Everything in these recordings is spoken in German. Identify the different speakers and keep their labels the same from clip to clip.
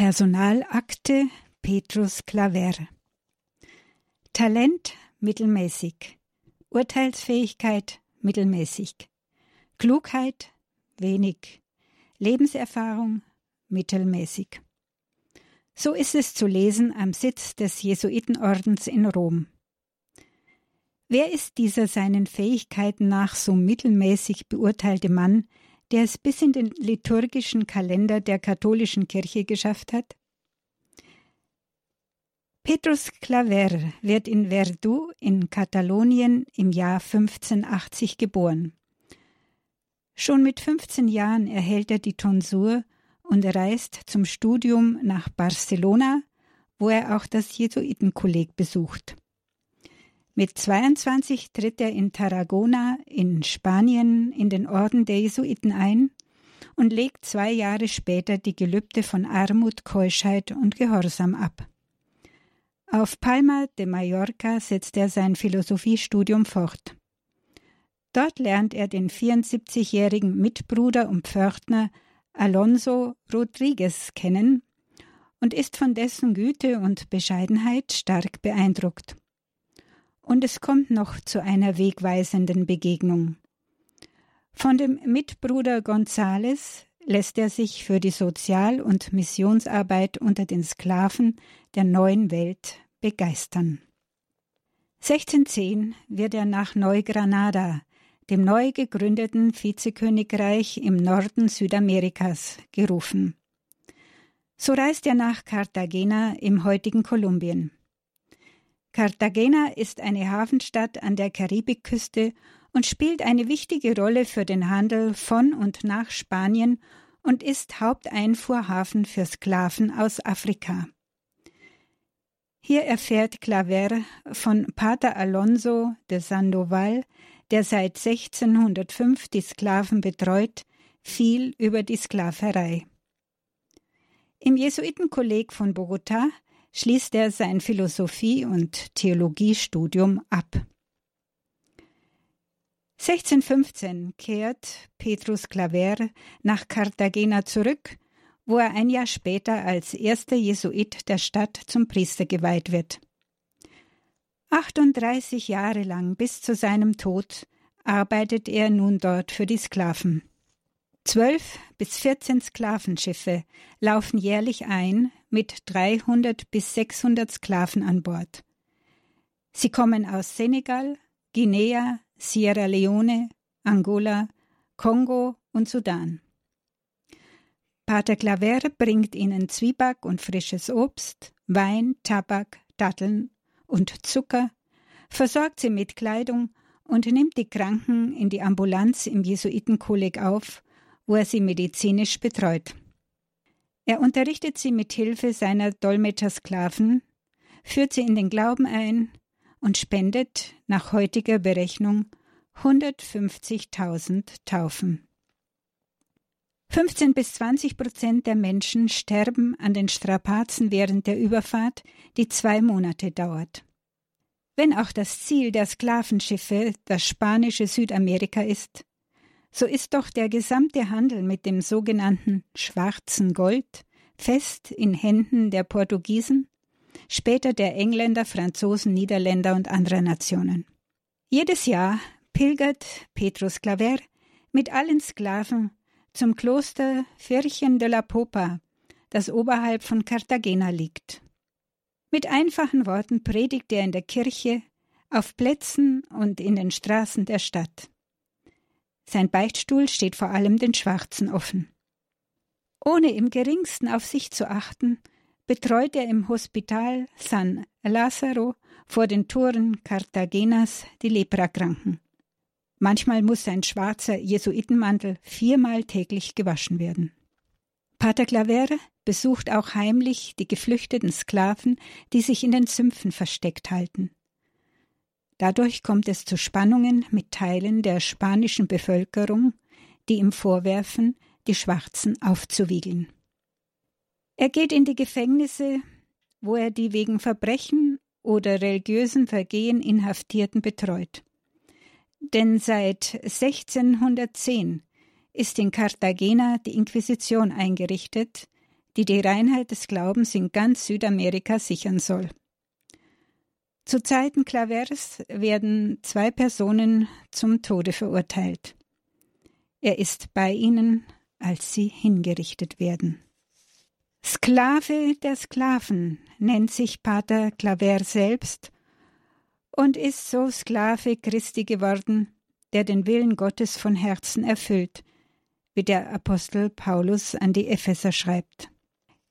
Speaker 1: Personalakte Petrus Claver Talent mittelmäßig, Urteilsfähigkeit mittelmäßig, Klugheit wenig, Lebenserfahrung mittelmäßig. So ist es zu lesen am Sitz des Jesuitenordens in Rom. Wer ist dieser seinen Fähigkeiten nach so mittelmäßig beurteilte Mann, der es bis in den liturgischen Kalender der katholischen Kirche geschafft hat? Petrus Claver wird in Verdú in Katalonien im Jahr 1580 geboren. Schon mit 15 Jahren erhält er die Tonsur und reist zum Studium nach Barcelona, wo er auch das Jesuitenkolleg besucht. Mit 22 tritt er in Tarragona in Spanien in den Orden der Jesuiten ein und legt zwei Jahre später die Gelübde von Armut, Keuschheit und Gehorsam ab. Auf Palma de Mallorca setzt er sein Philosophiestudium fort. Dort lernt er den 74-jährigen Mitbruder und Pförtner Alonso Rodriguez kennen und ist von dessen Güte und Bescheidenheit stark beeindruckt und es kommt noch zu einer wegweisenden Begegnung. Von dem Mitbruder Gonzales lässt er sich für die Sozial- und Missionsarbeit unter den Sklaven der neuen Welt begeistern. 1610 wird er nach Neugranada, dem neu gegründeten Vizekönigreich im Norden Südamerikas, gerufen. So reist er nach Cartagena im heutigen Kolumbien. Cartagena ist eine Hafenstadt an der Karibikküste und spielt eine wichtige Rolle für den Handel von und nach Spanien und ist Haupteinfuhrhafen für Sklaven aus Afrika. Hier erfährt Claver von Pater Alonso de Sandoval, der seit 1605 die Sklaven betreut, viel über die Sklaverei. Im Jesuitenkolleg von Bogotá schließt er sein Philosophie- und Theologiestudium ab. 1615 kehrt Petrus Claver nach Cartagena zurück, wo er ein Jahr später als erster Jesuit der Stadt zum Priester geweiht wird. 38 Jahre lang bis zu seinem Tod arbeitet er nun dort für die Sklaven. Zwölf bis vierzehn Sklavenschiffe laufen jährlich ein mit 300 bis 600 Sklaven an Bord. Sie kommen aus Senegal, Guinea, Sierra Leone, Angola, Kongo und Sudan. Pater Claver bringt ihnen Zwieback und frisches Obst, Wein, Tabak, Datteln und Zucker, versorgt sie mit Kleidung und nimmt die Kranken in die Ambulanz im Jesuitenkolleg auf wo er sie medizinisch betreut. Er unterrichtet sie mit Hilfe seiner Dolmetschersklaven, führt sie in den Glauben ein und spendet nach heutiger Berechnung 150.000 Taufen. 15 bis 20 Prozent der Menschen sterben an den Strapazen während der Überfahrt, die zwei Monate dauert. Wenn auch das Ziel der Sklavenschiffe das spanische Südamerika ist, so ist doch der gesamte Handel mit dem sogenannten schwarzen Gold fest in Händen der Portugiesen, später der Engländer, Franzosen, Niederländer und anderer Nationen. Jedes Jahr pilgert Petrus Claver mit allen Sklaven zum Kloster Virgen de la Popa, das oberhalb von Cartagena liegt. Mit einfachen Worten predigt er in der Kirche, auf Plätzen und in den Straßen der Stadt. Sein Beichtstuhl steht vor allem den Schwarzen offen. Ohne im geringsten auf sich zu achten, betreut er im Hospital San Lazaro vor den Toren Cartagenas die Leprakranken. Manchmal muss sein schwarzer Jesuitenmantel viermal täglich gewaschen werden. Pater Clavere besucht auch heimlich die geflüchteten Sklaven, die sich in den Sümpfen versteckt halten. Dadurch kommt es zu Spannungen mit Teilen der spanischen Bevölkerung, die ihm vorwerfen, die Schwarzen aufzuwiegeln. Er geht in die Gefängnisse, wo er die wegen Verbrechen oder religiösen Vergehen Inhaftierten betreut. Denn seit 1610 ist in Cartagena die Inquisition eingerichtet, die die Reinheit des Glaubens in ganz Südamerika sichern soll. Zu Zeiten Clavers werden zwei Personen zum Tode verurteilt. Er ist bei ihnen, als sie hingerichtet werden. Sklave der Sklaven nennt sich Pater Claver selbst und ist so Sklave Christi geworden, der den Willen Gottes von Herzen erfüllt, wie der Apostel Paulus an die Epheser schreibt.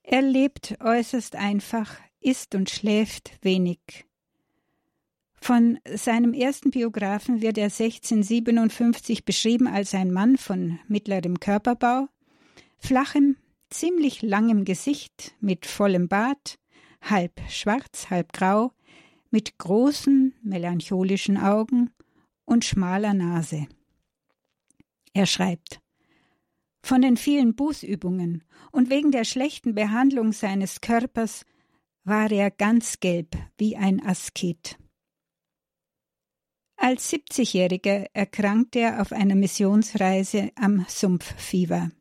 Speaker 1: Er lebt äußerst einfach, isst und schläft wenig. Von seinem ersten Biografen wird er 1657 beschrieben als ein Mann von mittlerem Körperbau, flachem, ziemlich langem Gesicht, mit vollem Bart, halb schwarz, halb grau, mit großen, melancholischen Augen und schmaler Nase. Er schreibt Von den vielen Bußübungen und wegen der schlechten Behandlung seines Körpers war er ganz gelb wie ein Asket. Als 70-Jähriger erkrankte er auf einer Missionsreise am Sumpffieber.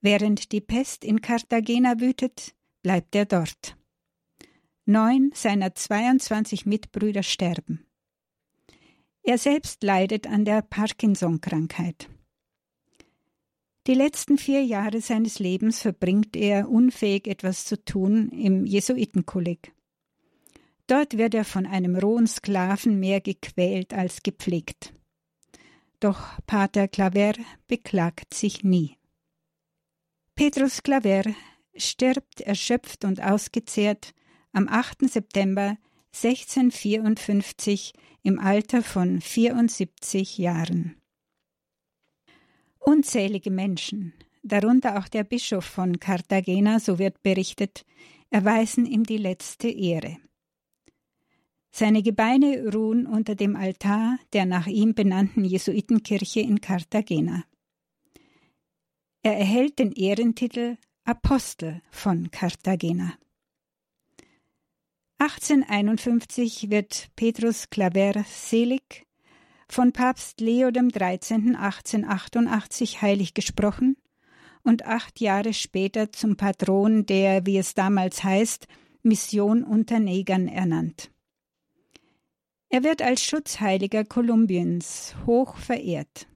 Speaker 1: Während die Pest in Cartagena wütet, bleibt er dort. Neun seiner 22 Mitbrüder sterben. Er selbst leidet an der Parkinson-Krankheit. Die letzten vier Jahre seines Lebens verbringt er unfähig etwas zu tun im Jesuitenkolleg. Dort wird er von einem rohen Sklaven mehr gequält als gepflegt. Doch Pater Claver beklagt sich nie. Petrus Claver stirbt erschöpft und ausgezehrt am 8. September 1654 im Alter von 74 Jahren. Unzählige Menschen, darunter auch der Bischof von Cartagena, so wird berichtet, erweisen ihm die letzte Ehre. Seine Gebeine ruhen unter dem Altar der nach ihm benannten Jesuitenkirche in Cartagena. Er erhält den Ehrentitel Apostel von Cartagena. 1851 wird Petrus Claver selig, von Papst Leo XIII. 1888 heilig gesprochen und acht Jahre später zum Patron der, wie es damals heißt, Mission unter Negern ernannt. Er wird als Schutzheiliger Kolumbiens hoch verehrt.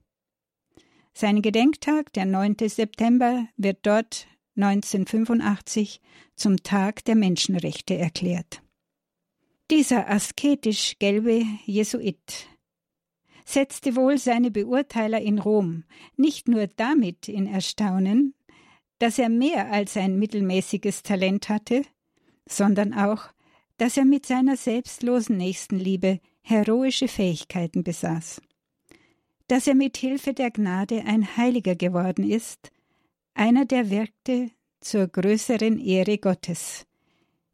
Speaker 1: Sein Gedenktag, der 9. September, wird dort 1985 zum Tag der Menschenrechte erklärt. Dieser asketisch gelbe Jesuit setzte wohl seine Beurteiler in Rom nicht nur damit in Erstaunen, dass er mehr als ein mittelmäßiges Talent hatte, sondern auch, dass er mit seiner selbstlosen Nächstenliebe heroische Fähigkeiten besaß. Dass er mit Hilfe der Gnade ein Heiliger geworden ist, einer, der wirkte zur größeren Ehre Gottes,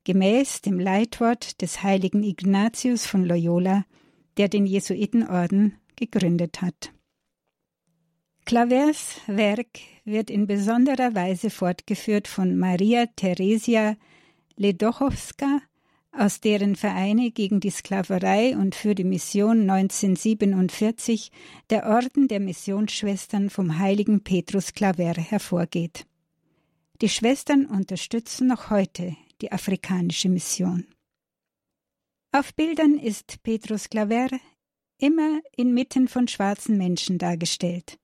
Speaker 1: gemäß dem Leitwort des heiligen Ignatius von Loyola, der den Jesuitenorden gegründet hat. Clavers Werk wird in besonderer Weise fortgeführt von Maria Theresia Ledochowska, aus deren Vereine gegen die Sklaverei und für die Mission 1947 der Orden der Missionsschwestern vom heiligen Petrus Claver hervorgeht. Die Schwestern unterstützen noch heute die afrikanische Mission. Auf Bildern ist Petrus Claver immer inmitten von schwarzen Menschen dargestellt.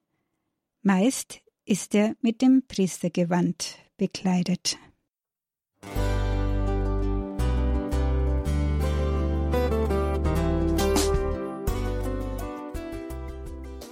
Speaker 1: Meist ist er mit dem Priestergewand bekleidet.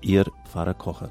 Speaker 2: Ihr Pfarrer Kocher.